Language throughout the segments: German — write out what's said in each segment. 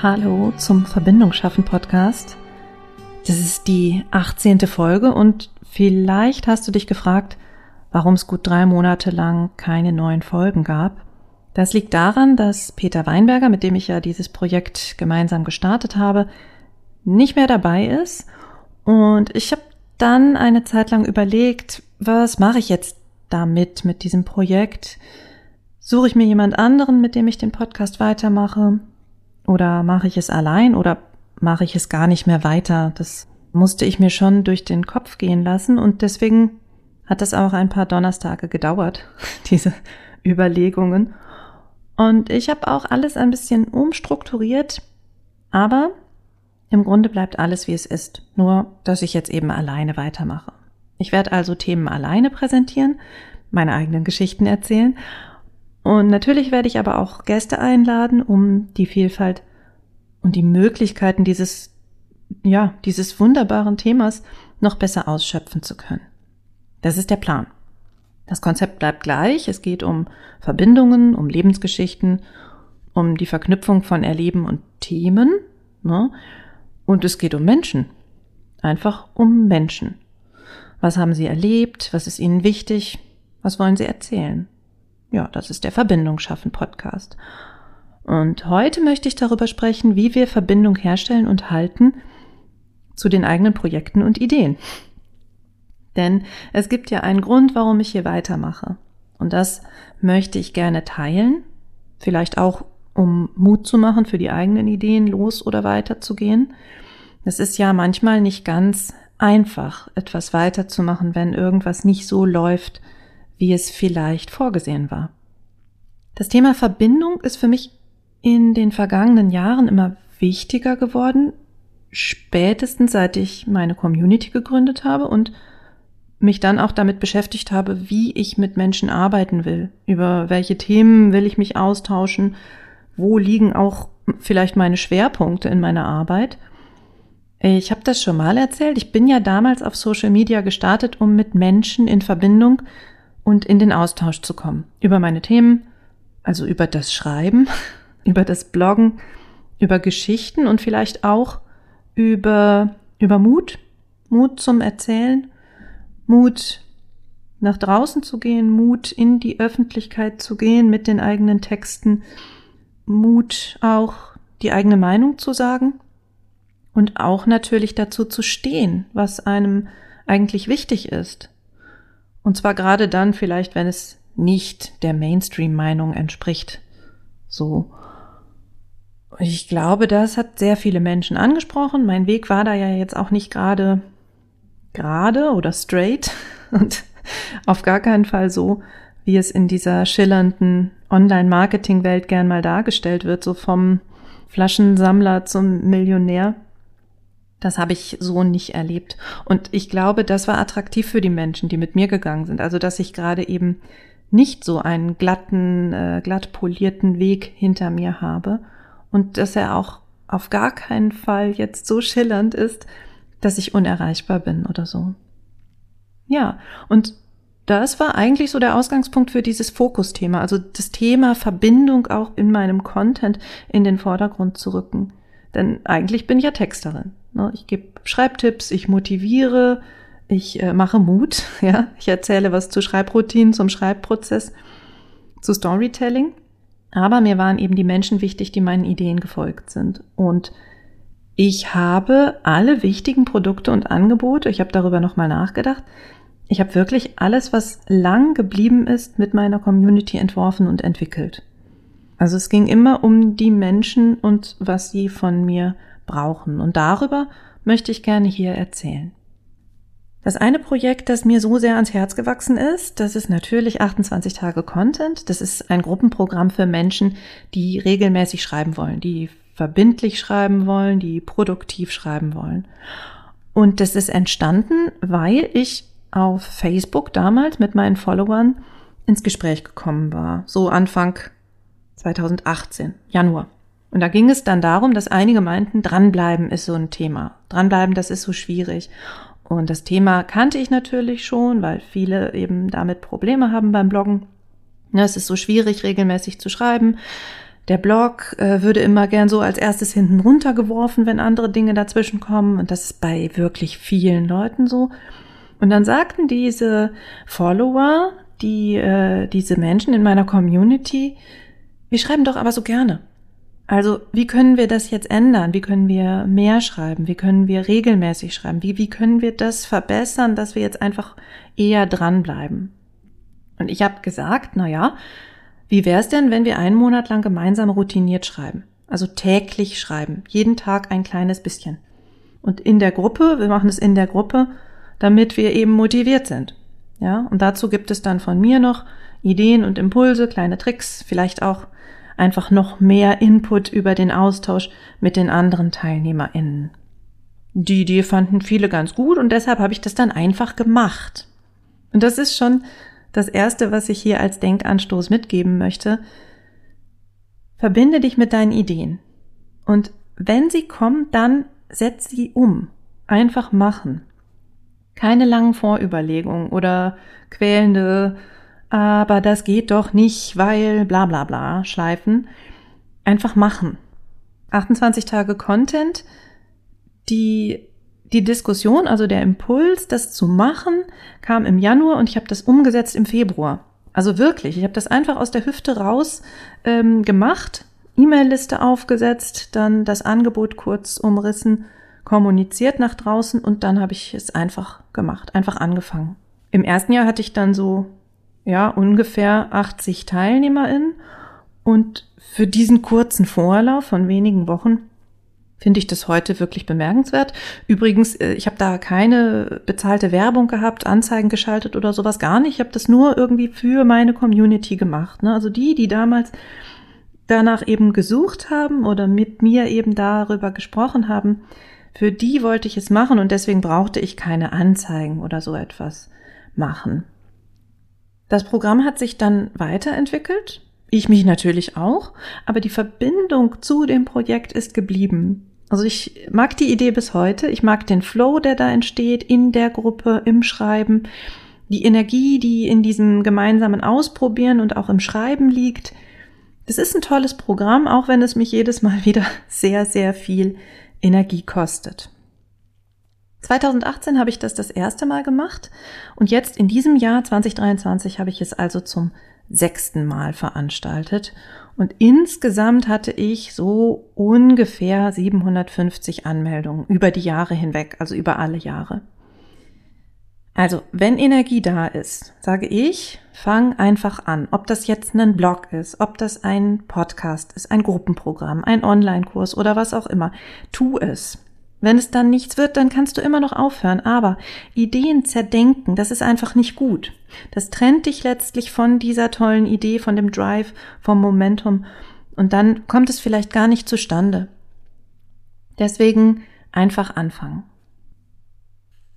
Hallo zum Verbindung schaffen Podcast. Das ist die 18. Folge und vielleicht hast du dich gefragt, warum es gut drei Monate lang keine neuen Folgen gab. Das liegt daran, dass Peter Weinberger, mit dem ich ja dieses Projekt gemeinsam gestartet habe, nicht mehr dabei ist. Und ich habe dann eine Zeit lang überlegt, was mache ich jetzt damit, mit diesem Projekt? Suche ich mir jemand anderen, mit dem ich den Podcast weitermache? Oder mache ich es allein oder mache ich es gar nicht mehr weiter? Das musste ich mir schon durch den Kopf gehen lassen und deswegen hat das auch ein paar Donnerstage gedauert, diese Überlegungen. Und ich habe auch alles ein bisschen umstrukturiert, aber im Grunde bleibt alles wie es ist, nur dass ich jetzt eben alleine weitermache. Ich werde also Themen alleine präsentieren, meine eigenen Geschichten erzählen und natürlich werde ich aber auch Gäste einladen, um die Vielfalt und die Möglichkeiten dieses, ja, dieses wunderbaren Themas noch besser ausschöpfen zu können. Das ist der Plan. Das Konzept bleibt gleich. Es geht um Verbindungen, um Lebensgeschichten, um die Verknüpfung von Erleben und Themen. Ne? Und es geht um Menschen. Einfach um Menschen. Was haben sie erlebt? Was ist ihnen wichtig? Was wollen sie erzählen? Ja, das ist der Verbindung schaffen Podcast. Und heute möchte ich darüber sprechen, wie wir Verbindung herstellen und halten zu den eigenen Projekten und Ideen. Denn es gibt ja einen Grund, warum ich hier weitermache. Und das möchte ich gerne teilen. Vielleicht auch, um Mut zu machen, für die eigenen Ideen los oder weiterzugehen. Es ist ja manchmal nicht ganz einfach, etwas weiterzumachen, wenn irgendwas nicht so läuft, wie es vielleicht vorgesehen war. Das Thema Verbindung ist für mich in den vergangenen Jahren immer wichtiger geworden, spätestens seit ich meine Community gegründet habe und mich dann auch damit beschäftigt habe, wie ich mit Menschen arbeiten will, über welche Themen will ich mich austauschen, wo liegen auch vielleicht meine Schwerpunkte in meiner Arbeit. Ich habe das schon mal erzählt, ich bin ja damals auf Social Media gestartet, um mit Menschen in Verbindung und in den Austausch zu kommen. Über meine Themen, also über das Schreiben, über das Bloggen, über Geschichten und vielleicht auch über, über Mut, Mut zum Erzählen, Mut nach draußen zu gehen, Mut in die Öffentlichkeit zu gehen mit den eigenen Texten, Mut auch die eigene Meinung zu sagen und auch natürlich dazu zu stehen, was einem eigentlich wichtig ist. Und zwar gerade dann vielleicht, wenn es nicht der Mainstream-Meinung entspricht. So. Ich glaube, das hat sehr viele Menschen angesprochen. Mein Weg war da ja jetzt auch nicht gerade gerade oder straight und auf gar keinen Fall so, wie es in dieser schillernden Online-Marketing-Welt gern mal dargestellt wird, so vom Flaschensammler zum Millionär. Das habe ich so nicht erlebt. Und ich glaube, das war attraktiv für die Menschen, die mit mir gegangen sind. Also, dass ich gerade eben nicht so einen glatten, äh, glatt polierten Weg hinter mir habe und dass er auch auf gar keinen Fall jetzt so schillernd ist, dass ich unerreichbar bin oder so. Ja, und das war eigentlich so der Ausgangspunkt für dieses Fokusthema, also das Thema Verbindung auch in meinem Content in den Vordergrund zu rücken. Denn eigentlich bin ich ja Texterin. Ne? Ich gebe Schreibtipps, ich motiviere, ich äh, mache Mut, ja, ich erzähle was zu Schreibroutinen, zum Schreibprozess, zu Storytelling. Aber mir waren eben die Menschen wichtig, die meinen Ideen gefolgt sind. Und ich habe alle wichtigen Produkte und Angebote, ich habe darüber nochmal nachgedacht, ich habe wirklich alles, was lang geblieben ist, mit meiner Community entworfen und entwickelt. Also es ging immer um die Menschen und was sie von mir brauchen. Und darüber möchte ich gerne hier erzählen. Das eine Projekt, das mir so sehr ans Herz gewachsen ist, das ist natürlich 28 Tage Content. Das ist ein Gruppenprogramm für Menschen, die regelmäßig schreiben wollen, die verbindlich schreiben wollen, die produktiv schreiben wollen. Und das ist entstanden, weil ich auf Facebook damals mit meinen Followern ins Gespräch gekommen war. So Anfang 2018, Januar. Und da ging es dann darum, dass einige meinten, dranbleiben ist so ein Thema. Dranbleiben, das ist so schwierig. Und das Thema kannte ich natürlich schon, weil viele eben damit Probleme haben beim Bloggen. Es ist so schwierig, regelmäßig zu schreiben. Der Blog äh, würde immer gern so als erstes hinten runtergeworfen, wenn andere Dinge dazwischen kommen. Und das ist bei wirklich vielen Leuten so. Und dann sagten diese Follower, die, äh, diese Menschen in meiner Community, wir schreiben doch aber so gerne. Also, wie können wir das jetzt ändern? Wie können wir mehr schreiben? Wie können wir regelmäßig schreiben? Wie, wie können wir das verbessern, dass wir jetzt einfach eher dranbleiben? Und ich habe gesagt, na ja, wie wäre es denn, wenn wir einen Monat lang gemeinsam routiniert schreiben? Also täglich schreiben, jeden Tag ein kleines bisschen. Und in der Gruppe, wir machen es in der Gruppe, damit wir eben motiviert sind. Ja, und dazu gibt es dann von mir noch Ideen und Impulse, kleine Tricks, vielleicht auch einfach noch mehr Input über den Austausch mit den anderen TeilnehmerInnen. Die Idee fanden viele ganz gut und deshalb habe ich das dann einfach gemacht. Und das ist schon das Erste, was ich hier als Denkanstoß mitgeben möchte. Verbinde dich mit deinen Ideen. Und wenn sie kommen, dann setz sie um. Einfach machen. Keine langen Vorüberlegungen oder quälende aber das geht doch nicht, weil bla bla bla schleifen. Einfach machen. 28 Tage Content, die, die Diskussion, also der Impuls, das zu machen, kam im Januar und ich habe das umgesetzt im Februar. Also wirklich, ich habe das einfach aus der Hüfte raus ähm, gemacht, E-Mail-Liste aufgesetzt, dann das Angebot kurz umrissen, kommuniziert nach draußen und dann habe ich es einfach gemacht, einfach angefangen. Im ersten Jahr hatte ich dann so ja, ungefähr 80 TeilnehmerInnen. Und für diesen kurzen Vorlauf von wenigen Wochen finde ich das heute wirklich bemerkenswert. Übrigens, äh, ich habe da keine bezahlte Werbung gehabt, Anzeigen geschaltet oder sowas gar nicht. Ich habe das nur irgendwie für meine Community gemacht. Ne? Also die, die damals danach eben gesucht haben oder mit mir eben darüber gesprochen haben, für die wollte ich es machen und deswegen brauchte ich keine Anzeigen oder so etwas machen. Das Programm hat sich dann weiterentwickelt, ich mich natürlich auch, aber die Verbindung zu dem Projekt ist geblieben. Also ich mag die Idee bis heute, ich mag den Flow, der da entsteht in der Gruppe, im Schreiben, die Energie, die in diesem gemeinsamen Ausprobieren und auch im Schreiben liegt. Das ist ein tolles Programm, auch wenn es mich jedes Mal wieder sehr, sehr viel Energie kostet. 2018 habe ich das das erste Mal gemacht und jetzt in diesem Jahr 2023 habe ich es also zum sechsten Mal veranstaltet und insgesamt hatte ich so ungefähr 750 Anmeldungen über die Jahre hinweg, also über alle Jahre. Also, wenn Energie da ist, sage ich, fang einfach an. Ob das jetzt ein Blog ist, ob das ein Podcast ist, ein Gruppenprogramm, ein Online-Kurs oder was auch immer. Tu es. Wenn es dann nichts wird, dann kannst du immer noch aufhören. Aber Ideen zerdenken, das ist einfach nicht gut. Das trennt dich letztlich von dieser tollen Idee, von dem Drive, vom Momentum. Und dann kommt es vielleicht gar nicht zustande. Deswegen einfach anfangen.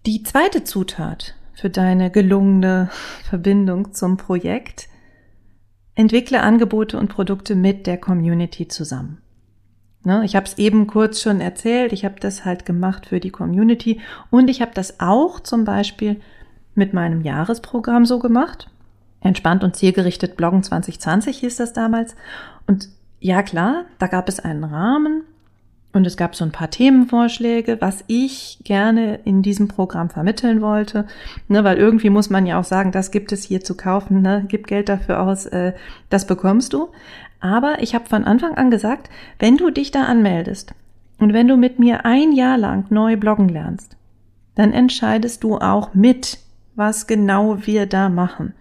Die zweite Zutat für deine gelungene Verbindung zum Projekt, entwickle Angebote und Produkte mit der Community zusammen. Ne, ich habe es eben kurz schon erzählt, ich habe das halt gemacht für die Community und ich habe das auch zum Beispiel mit meinem Jahresprogramm so gemacht. Entspannt und zielgerichtet Bloggen 2020 hieß das damals. Und ja klar, da gab es einen Rahmen und es gab so ein paar Themenvorschläge, was ich gerne in diesem Programm vermitteln wollte. Ne, weil irgendwie muss man ja auch sagen, das gibt es hier zu kaufen, ne, gib Geld dafür aus, äh, das bekommst du. Aber ich habe von Anfang an gesagt, wenn du dich da anmeldest und wenn du mit mir ein Jahr lang neu bloggen lernst, dann entscheidest du auch mit, was genau wir da machen.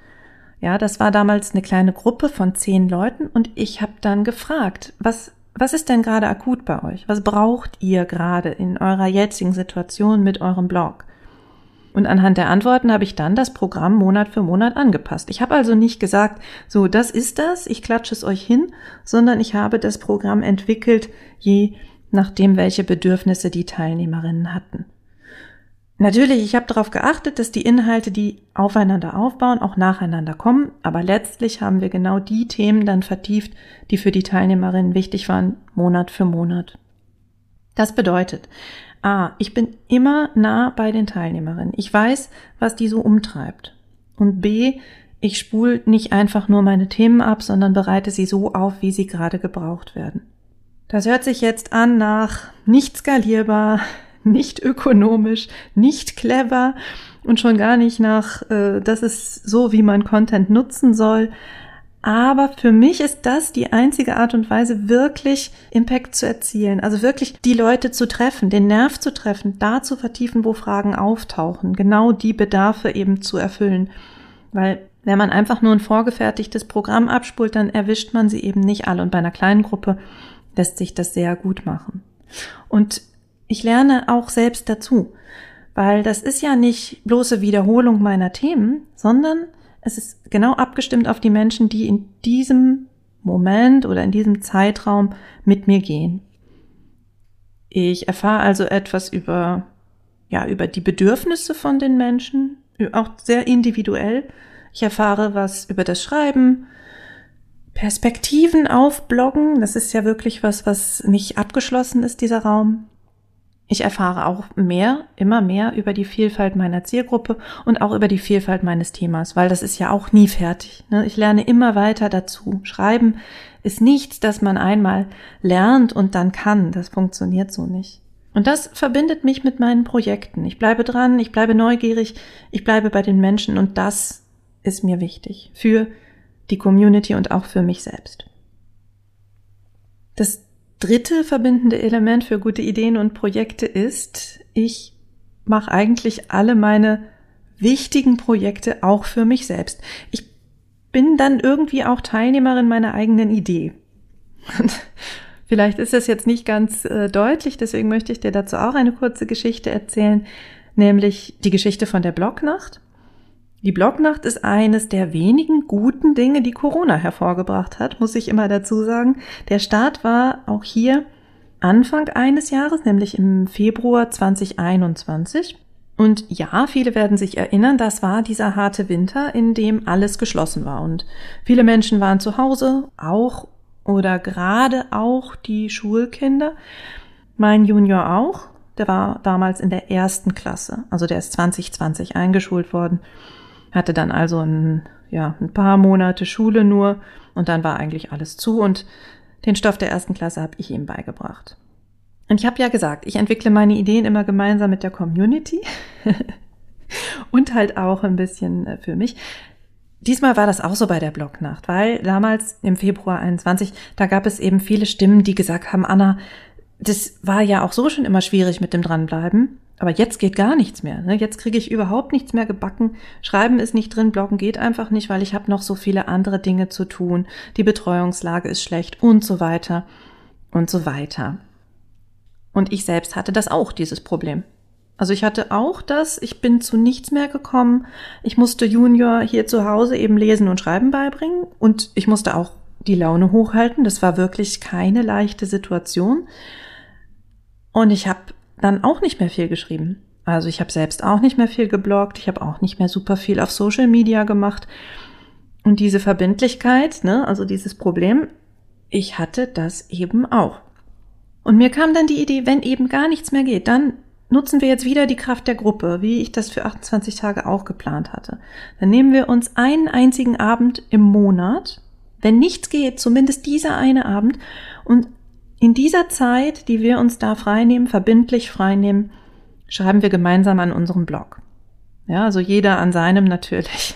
Ja, das war damals eine kleine Gruppe von zehn Leuten und ich habe dann gefragt, was, was ist denn gerade akut bei euch? Was braucht ihr gerade in eurer jetzigen Situation mit eurem Blog? Und anhand der Antworten habe ich dann das Programm Monat für Monat angepasst. Ich habe also nicht gesagt, so, das ist das, ich klatsche es euch hin, sondern ich habe das Programm entwickelt, je nachdem, welche Bedürfnisse die Teilnehmerinnen hatten. Natürlich, ich habe darauf geachtet, dass die Inhalte, die aufeinander aufbauen, auch nacheinander kommen, aber letztlich haben wir genau die Themen dann vertieft, die für die Teilnehmerinnen wichtig waren, Monat für Monat. Das bedeutet, A, ich bin immer nah bei den Teilnehmerinnen. Ich weiß, was die so umtreibt. Und B, ich spule nicht einfach nur meine Themen ab, sondern bereite sie so auf, wie sie gerade gebraucht werden. Das hört sich jetzt an nach nicht skalierbar, nicht ökonomisch, nicht clever und schon gar nicht nach, äh, das ist so, wie man Content nutzen soll. Aber für mich ist das die einzige Art und Weise, wirklich Impact zu erzielen. Also wirklich die Leute zu treffen, den Nerv zu treffen, da zu vertiefen, wo Fragen auftauchen, genau die Bedarfe eben zu erfüllen. Weil wenn man einfach nur ein vorgefertigtes Programm abspult, dann erwischt man sie eben nicht alle. Und bei einer kleinen Gruppe lässt sich das sehr gut machen. Und ich lerne auch selbst dazu, weil das ist ja nicht bloße Wiederholung meiner Themen, sondern es ist genau abgestimmt auf die Menschen, die in diesem Moment oder in diesem Zeitraum mit mir gehen. Ich erfahre also etwas über, ja, über die Bedürfnisse von den Menschen, auch sehr individuell. Ich erfahre was über das Schreiben, Perspektiven aufbloggen. Das ist ja wirklich was, was nicht abgeschlossen ist, dieser Raum. Ich erfahre auch mehr, immer mehr über die Vielfalt meiner Zielgruppe und auch über die Vielfalt meines Themas, weil das ist ja auch nie fertig. Ne? Ich lerne immer weiter dazu. Schreiben ist nichts, das man einmal lernt und dann kann. Das funktioniert so nicht. Und das verbindet mich mit meinen Projekten. Ich bleibe dran, ich bleibe neugierig, ich bleibe bei den Menschen und das ist mir wichtig für die Community und auch für mich selbst. Das dritte verbindende Element für gute Ideen und Projekte ist, ich mache eigentlich alle meine wichtigen Projekte auch für mich selbst. Ich bin dann irgendwie auch Teilnehmerin meiner eigenen Idee. Vielleicht ist das jetzt nicht ganz äh, deutlich, deswegen möchte ich dir dazu auch eine kurze Geschichte erzählen, nämlich die Geschichte von der Blocknacht. Die Blocknacht ist eines der wenigen guten Dinge, die Corona hervorgebracht hat, muss ich immer dazu sagen. Der Start war auch hier Anfang eines Jahres, nämlich im Februar 2021. Und ja, viele werden sich erinnern, das war dieser harte Winter, in dem alles geschlossen war. Und viele Menschen waren zu Hause, auch oder gerade auch die Schulkinder. Mein Junior auch, der war damals in der ersten Klasse, also der ist 2020 eingeschult worden. Hatte dann also ein, ja, ein paar Monate Schule nur und dann war eigentlich alles zu und den Stoff der ersten Klasse habe ich ihm beigebracht. Und ich habe ja gesagt, ich entwickle meine Ideen immer gemeinsam mit der Community und halt auch ein bisschen äh, für mich. Diesmal war das auch so bei der Blognacht, weil damals im Februar 21, da gab es eben viele Stimmen, die gesagt haben, Anna, das war ja auch so schon immer schwierig mit dem dranbleiben. Aber jetzt geht gar nichts mehr. Ne? Jetzt kriege ich überhaupt nichts mehr gebacken. Schreiben ist nicht drin, bloggen geht einfach nicht, weil ich habe noch so viele andere Dinge zu tun. Die Betreuungslage ist schlecht und so weiter und so weiter. Und ich selbst hatte das auch, dieses Problem. Also ich hatte auch das, ich bin zu nichts mehr gekommen. Ich musste Junior hier zu Hause eben lesen und schreiben beibringen und ich musste auch die Laune hochhalten. Das war wirklich keine leichte Situation. Und ich habe dann auch nicht mehr viel geschrieben. Also ich habe selbst auch nicht mehr viel gebloggt, ich habe auch nicht mehr super viel auf Social Media gemacht. Und diese Verbindlichkeit, ne, also dieses Problem, ich hatte das eben auch. Und mir kam dann die Idee, wenn eben gar nichts mehr geht, dann nutzen wir jetzt wieder die Kraft der Gruppe, wie ich das für 28 Tage auch geplant hatte. Dann nehmen wir uns einen einzigen Abend im Monat, wenn nichts geht, zumindest dieser eine Abend, und in dieser Zeit, die wir uns da freinehmen, verbindlich freinehmen, schreiben wir gemeinsam an unserem Blog. Ja, also jeder an seinem natürlich.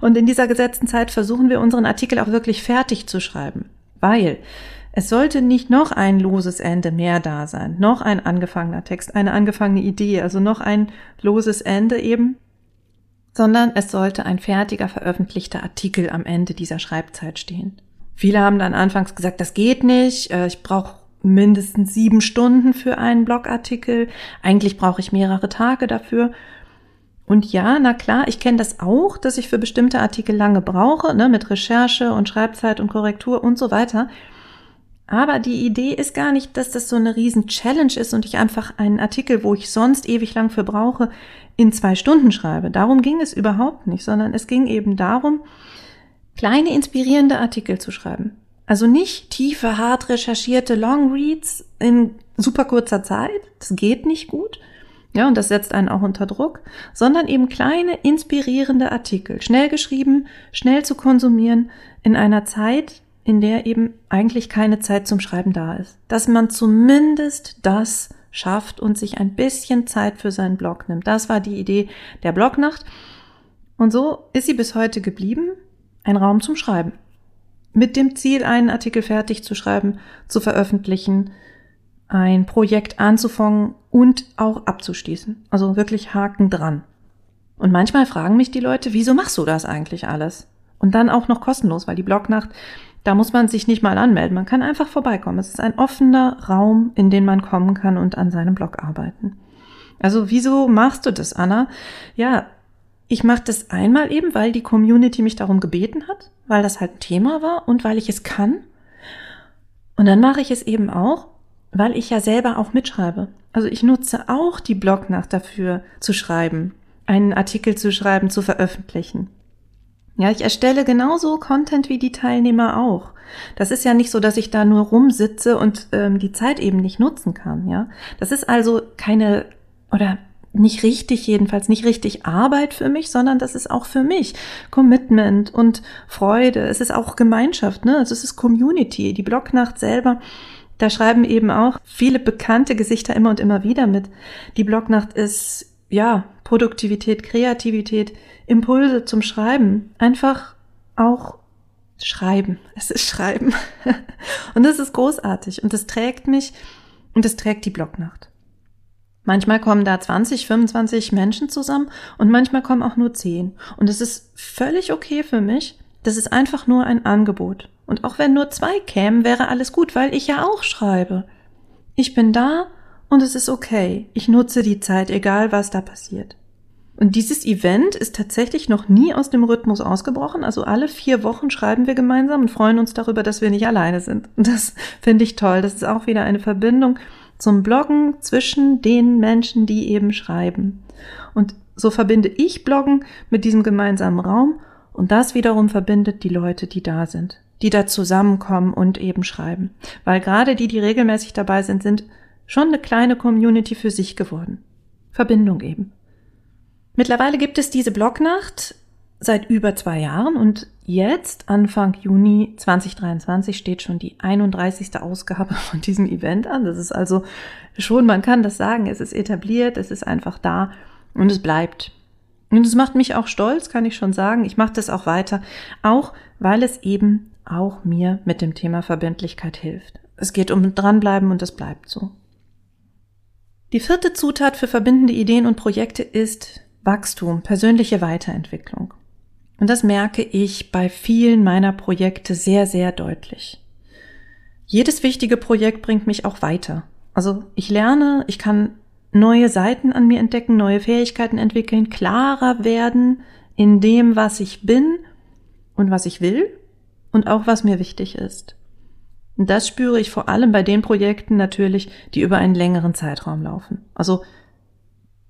Und in dieser gesetzten Zeit versuchen wir unseren Artikel auch wirklich fertig zu schreiben, weil es sollte nicht noch ein loses Ende mehr da sein, noch ein angefangener Text, eine angefangene Idee, also noch ein loses Ende eben, sondern es sollte ein fertiger veröffentlichter Artikel am Ende dieser Schreibzeit stehen. Viele haben dann anfangs gesagt, das geht nicht, äh, ich brauche mindestens sieben Stunden für einen Blogartikel, eigentlich brauche ich mehrere Tage dafür. Und ja, na klar, ich kenne das auch, dass ich für bestimmte Artikel lange brauche, ne, mit Recherche und Schreibzeit und Korrektur und so weiter. Aber die Idee ist gar nicht, dass das so eine riesen Challenge ist und ich einfach einen Artikel, wo ich sonst ewig lang für brauche, in zwei Stunden schreibe. Darum ging es überhaupt nicht, sondern es ging eben darum, kleine inspirierende Artikel zu schreiben. Also nicht tiefe, hart recherchierte Long Reads in super kurzer Zeit. Das geht nicht gut, ja, und das setzt einen auch unter Druck, sondern eben kleine, inspirierende Artikel, schnell geschrieben, schnell zu konsumieren, in einer Zeit, in der eben eigentlich keine Zeit zum Schreiben da ist. Dass man zumindest das schafft und sich ein bisschen Zeit für seinen Blog nimmt. Das war die Idee der Blognacht. Und so ist sie bis heute geblieben, ein Raum zum Schreiben. Mit dem Ziel, einen Artikel fertig zu schreiben, zu veröffentlichen, ein Projekt anzufangen und auch abzuschließen. Also wirklich Haken dran. Und manchmal fragen mich die Leute, wieso machst du das eigentlich alles? Und dann auch noch kostenlos, weil die Blognacht, da muss man sich nicht mal anmelden. Man kann einfach vorbeikommen. Es ist ein offener Raum, in den man kommen kann und an seinem Blog arbeiten. Also wieso machst du das, Anna? Ja, ich mache das einmal eben, weil die Community mich darum gebeten hat, weil das halt ein Thema war und weil ich es kann. Und dann mache ich es eben auch, weil ich ja selber auch mitschreibe. Also ich nutze auch die Blognacht dafür zu schreiben, einen Artikel zu schreiben, zu veröffentlichen. Ja, ich erstelle genauso Content wie die Teilnehmer auch. Das ist ja nicht so, dass ich da nur rumsitze und ähm, die Zeit eben nicht nutzen kann. Ja, das ist also keine oder nicht richtig, jedenfalls nicht richtig Arbeit für mich, sondern das ist auch für mich Commitment und Freude. Es ist auch Gemeinschaft, ne? Also es ist Community. Die Blognacht selber da schreiben eben auch viele bekannte Gesichter immer und immer wieder mit. Die Blognacht ist, ja, Produktivität, Kreativität, Impulse zum Schreiben. Einfach auch schreiben. Es ist schreiben. und das ist großartig. Und das trägt mich und das trägt die Blognacht. Manchmal kommen da 20, 25 Menschen zusammen und manchmal kommen auch nur 10. Und es ist völlig okay für mich. Das ist einfach nur ein Angebot. Und auch wenn nur zwei kämen, wäre alles gut, weil ich ja auch schreibe. Ich bin da und es ist okay. Ich nutze die Zeit, egal was da passiert. Und dieses Event ist tatsächlich noch nie aus dem Rhythmus ausgebrochen. Also alle vier Wochen schreiben wir gemeinsam und freuen uns darüber, dass wir nicht alleine sind. Und das finde ich toll. Das ist auch wieder eine Verbindung zum Bloggen zwischen den Menschen, die eben schreiben. Und so verbinde ich Bloggen mit diesem gemeinsamen Raum und das wiederum verbindet die Leute, die da sind die da zusammenkommen und eben schreiben. Weil gerade die, die regelmäßig dabei sind, sind schon eine kleine Community für sich geworden. Verbindung eben. Mittlerweile gibt es diese Blognacht seit über zwei Jahren und jetzt, Anfang Juni 2023, steht schon die 31. Ausgabe von diesem Event an. Das ist also schon, man kann das sagen, es ist etabliert, es ist einfach da und es bleibt. Und es macht mich auch stolz, kann ich schon sagen. Ich mache das auch weiter, auch weil es eben auch mir mit dem Thema Verbindlichkeit hilft. Es geht um dranbleiben und es bleibt so. Die vierte Zutat für verbindende Ideen und Projekte ist Wachstum, persönliche Weiterentwicklung. Und das merke ich bei vielen meiner Projekte sehr, sehr deutlich. Jedes wichtige Projekt bringt mich auch weiter. Also ich lerne, ich kann neue Seiten an mir entdecken, neue Fähigkeiten entwickeln, klarer werden in dem, was ich bin und was ich will und auch was mir wichtig ist. Und das spüre ich vor allem bei den Projekten natürlich, die über einen längeren Zeitraum laufen. Also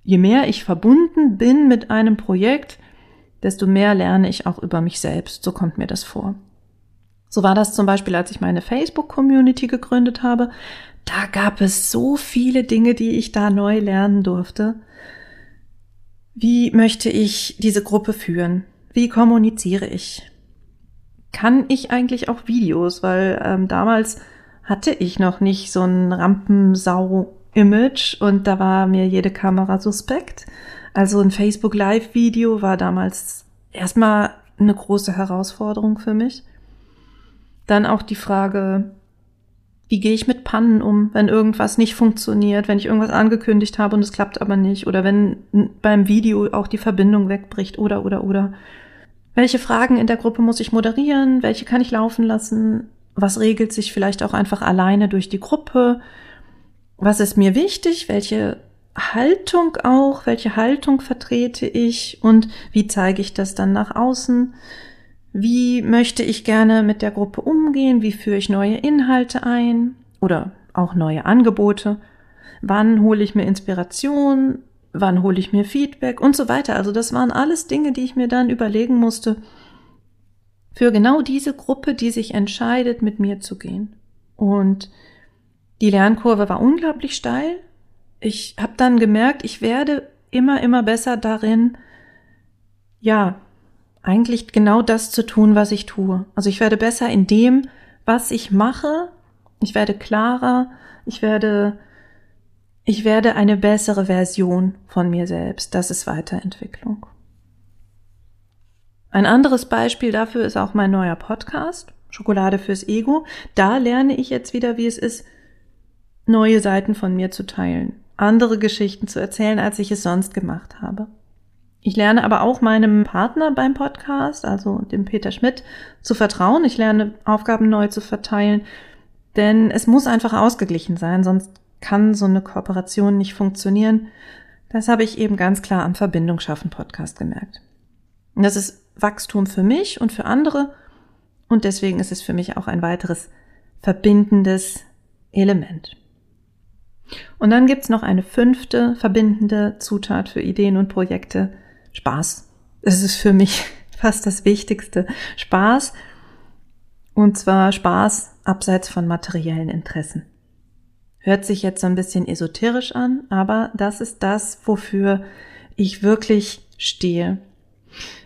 je mehr ich verbunden bin mit einem Projekt, desto mehr lerne ich auch über mich selbst. So kommt mir das vor. So war das zum Beispiel, als ich meine Facebook-Community gegründet habe. Da gab es so viele Dinge, die ich da neu lernen durfte. Wie möchte ich diese Gruppe führen? Wie kommuniziere ich? kann ich eigentlich auch Videos, weil ähm, damals hatte ich noch nicht so ein Rampensau-Image und da war mir jede Kamera suspekt. Also ein Facebook Live-Video war damals erstmal eine große Herausforderung für mich. Dann auch die Frage, wie gehe ich mit Pannen um, wenn irgendwas nicht funktioniert, wenn ich irgendwas angekündigt habe und es klappt aber nicht oder wenn beim Video auch die Verbindung wegbricht oder oder oder. Welche Fragen in der Gruppe muss ich moderieren? Welche kann ich laufen lassen? Was regelt sich vielleicht auch einfach alleine durch die Gruppe? Was ist mir wichtig? Welche Haltung auch, welche Haltung vertrete ich und wie zeige ich das dann nach außen? Wie möchte ich gerne mit der Gruppe umgehen? Wie führe ich neue Inhalte ein oder auch neue Angebote? Wann hole ich mir Inspiration? Wann hole ich mir Feedback und so weiter? Also das waren alles Dinge, die ich mir dann überlegen musste für genau diese Gruppe, die sich entscheidet, mit mir zu gehen. Und die Lernkurve war unglaublich steil. Ich habe dann gemerkt, ich werde immer, immer besser darin, ja, eigentlich genau das zu tun, was ich tue. Also ich werde besser in dem, was ich mache. Ich werde klarer. Ich werde, ich werde eine bessere Version von mir selbst. Das ist Weiterentwicklung. Ein anderes Beispiel dafür ist auch mein neuer Podcast, Schokolade fürs Ego. Da lerne ich jetzt wieder, wie es ist, neue Seiten von mir zu teilen, andere Geschichten zu erzählen, als ich es sonst gemacht habe. Ich lerne aber auch meinem Partner beim Podcast, also dem Peter Schmidt, zu vertrauen. Ich lerne Aufgaben neu zu verteilen, denn es muss einfach ausgeglichen sein, sonst kann so eine Kooperation nicht funktionieren. Das habe ich eben ganz klar am Verbindung schaffen Podcast gemerkt. Und das ist Wachstum für mich und für andere und deswegen ist es für mich auch ein weiteres verbindendes Element. Und dann gibt's noch eine fünfte verbindende Zutat für Ideen und Projekte, Spaß. Es ist für mich fast das Wichtigste. Spaß. Und zwar Spaß abseits von materiellen Interessen. Hört sich jetzt so ein bisschen esoterisch an, aber das ist das, wofür ich wirklich stehe.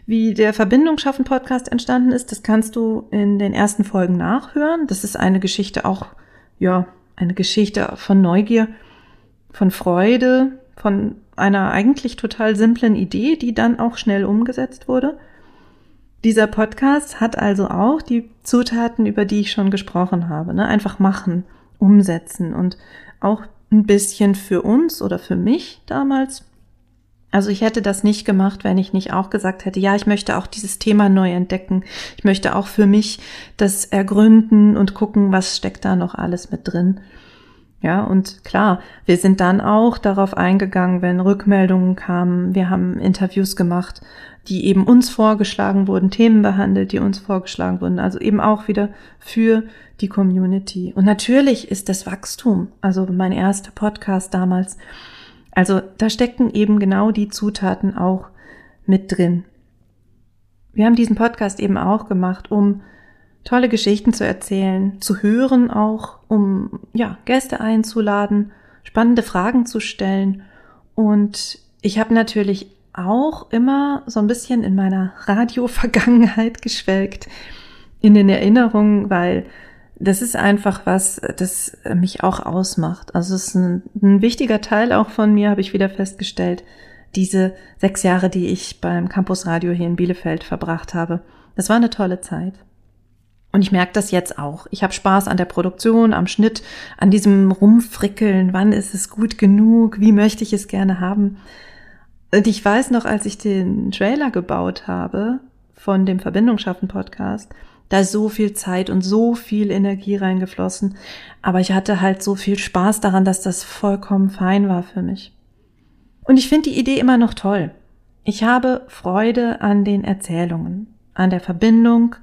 Wie der Verbindung schaffen Podcast entstanden ist, das kannst du in den ersten Folgen nachhören. Das ist eine Geschichte auch, ja, eine Geschichte von Neugier, von Freude, von einer eigentlich total simplen Idee, die dann auch schnell umgesetzt wurde. Dieser Podcast hat also auch die Zutaten, über die ich schon gesprochen habe. Ne? Einfach machen, umsetzen und auch ein bisschen für uns oder für mich damals. Also ich hätte das nicht gemacht, wenn ich nicht auch gesagt hätte, ja, ich möchte auch dieses Thema neu entdecken. Ich möchte auch für mich das ergründen und gucken, was steckt da noch alles mit drin. Ja, und klar, wir sind dann auch darauf eingegangen, wenn Rückmeldungen kamen. Wir haben Interviews gemacht, die eben uns vorgeschlagen wurden, Themen behandelt, die uns vorgeschlagen wurden. Also eben auch wieder für die Community. Und natürlich ist das Wachstum, also mein erster Podcast damals. Also da stecken eben genau die Zutaten auch mit drin. Wir haben diesen Podcast eben auch gemacht, um tolle Geschichten zu erzählen, zu hören auch, um ja, Gäste einzuladen, spannende Fragen zu stellen. Und ich habe natürlich auch immer so ein bisschen in meiner Radio-Vergangenheit geschwelgt, in den Erinnerungen, weil das ist einfach was, das mich auch ausmacht. Also es ist ein, ein wichtiger Teil auch von mir, habe ich wieder festgestellt, diese sechs Jahre, die ich beim Campus Radio hier in Bielefeld verbracht habe. Das war eine tolle Zeit. Und ich merke das jetzt auch. Ich habe Spaß an der Produktion, am Schnitt, an diesem Rumfrickeln. Wann ist es gut genug? Wie möchte ich es gerne haben? Und ich weiß noch, als ich den Trailer gebaut habe von dem Verbindung schaffen Podcast, da ist so viel Zeit und so viel Energie reingeflossen. Aber ich hatte halt so viel Spaß daran, dass das vollkommen fein war für mich. Und ich finde die Idee immer noch toll. Ich habe Freude an den Erzählungen, an der Verbindung,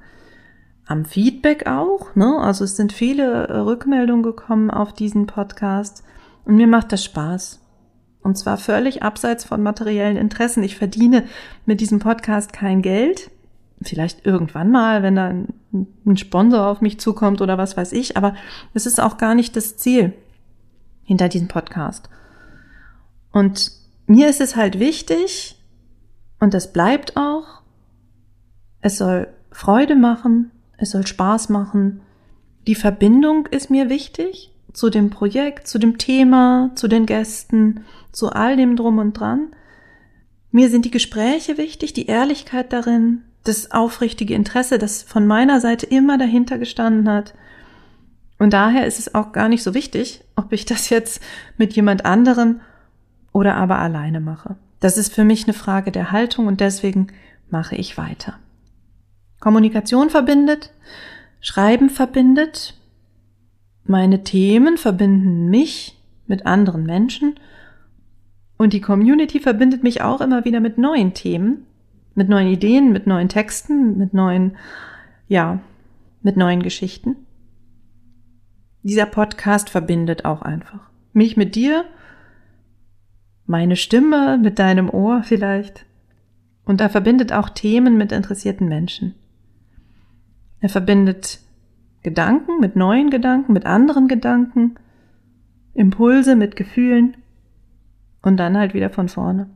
am Feedback auch. Ne? Also es sind viele äh, Rückmeldungen gekommen auf diesen Podcast und mir macht das Spaß. Und zwar völlig abseits von materiellen Interessen. Ich verdiene mit diesem Podcast kein Geld. Vielleicht irgendwann mal, wenn da ein Sponsor auf mich zukommt oder was weiß ich. Aber es ist auch gar nicht das Ziel hinter diesem Podcast. Und mir ist es halt wichtig, und das bleibt auch, es soll Freude machen, es soll Spaß machen. Die Verbindung ist mir wichtig zu dem Projekt, zu dem Thema, zu den Gästen, zu all dem drum und dran. Mir sind die Gespräche wichtig, die Ehrlichkeit darin, das aufrichtige Interesse, das von meiner Seite immer dahinter gestanden hat. Und daher ist es auch gar nicht so wichtig, ob ich das jetzt mit jemand anderem oder aber alleine mache. Das ist für mich eine Frage der Haltung und deswegen mache ich weiter. Kommunikation verbindet, Schreiben verbindet, meine Themen verbinden mich mit anderen Menschen Und die Community verbindet mich auch immer wieder mit neuen Themen, mit neuen Ideen, mit neuen Texten, mit neuen, ja, mit neuen Geschichten. Dieser Podcast verbindet auch einfach. Mich mit dir, meine Stimme mit deinem Ohr vielleicht. Und er verbindet auch Themen mit interessierten Menschen. Er verbindet Gedanken mit neuen Gedanken, mit anderen Gedanken, Impulse mit Gefühlen und dann halt wieder von vorne.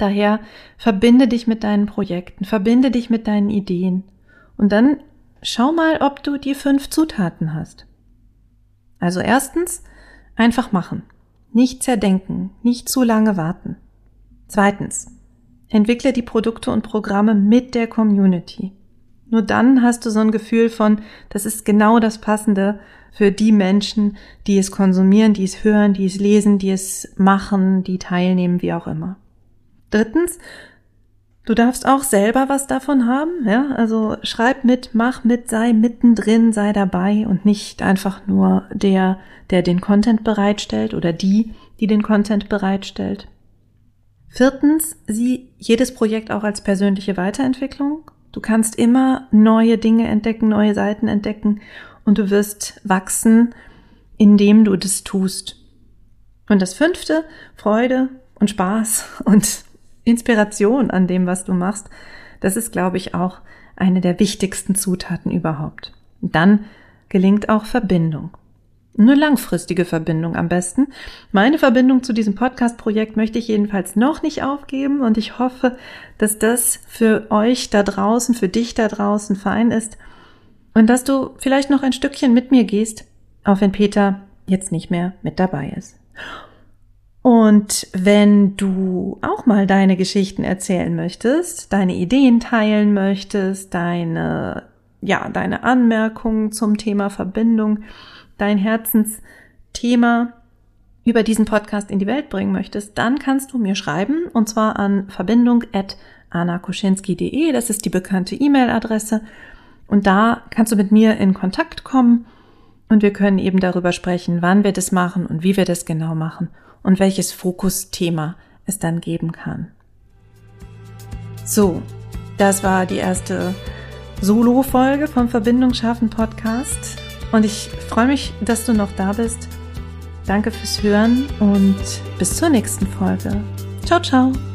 Daher verbinde dich mit deinen Projekten, verbinde dich mit deinen Ideen und dann schau mal, ob du die fünf Zutaten hast. Also erstens, einfach machen. Nicht zerdenken, nicht zu lange warten. Zweitens, entwickle die Produkte und Programme mit der Community. Nur dann hast du so ein Gefühl von, das ist genau das Passende für die Menschen, die es konsumieren, die es hören, die es lesen, die es machen, die teilnehmen, wie auch immer. Drittens, du darfst auch selber was davon haben, ja, also schreib mit, mach mit, sei mittendrin, sei dabei und nicht einfach nur der, der den Content bereitstellt oder die, die den Content bereitstellt. Viertens, sieh jedes Projekt auch als persönliche Weiterentwicklung. Du kannst immer neue Dinge entdecken, neue Seiten entdecken und du wirst wachsen, indem du das tust. Und das fünfte, Freude und Spaß und Inspiration an dem, was du machst, das ist, glaube ich, auch eine der wichtigsten Zutaten überhaupt. Und dann gelingt auch Verbindung. Eine langfristige Verbindung am besten. Meine Verbindung zu diesem Podcast-Projekt möchte ich jedenfalls noch nicht aufgeben und ich hoffe, dass das für euch da draußen, für dich da draußen fein ist und dass du vielleicht noch ein Stückchen mit mir gehst, auch wenn Peter jetzt nicht mehr mit dabei ist. Und wenn du auch mal deine Geschichten erzählen möchtest, deine Ideen teilen möchtest, deine, ja, deine Anmerkungen zum Thema Verbindung, dein Herzensthema über diesen Podcast in die Welt bringen möchtest, dann kannst du mir schreiben und zwar an verbindung@anakoschinski.de. Das ist die bekannte E-Mail-Adresse. Und da kannst du mit mir in Kontakt kommen. Und wir können eben darüber sprechen, wann wir das machen und wie wir das genau machen und welches Fokusthema es dann geben kann. So, das war die erste Solo-Folge vom Verbindung schaffen Podcast. Und ich freue mich, dass du noch da bist. Danke fürs Hören und bis zur nächsten Folge. Ciao, ciao.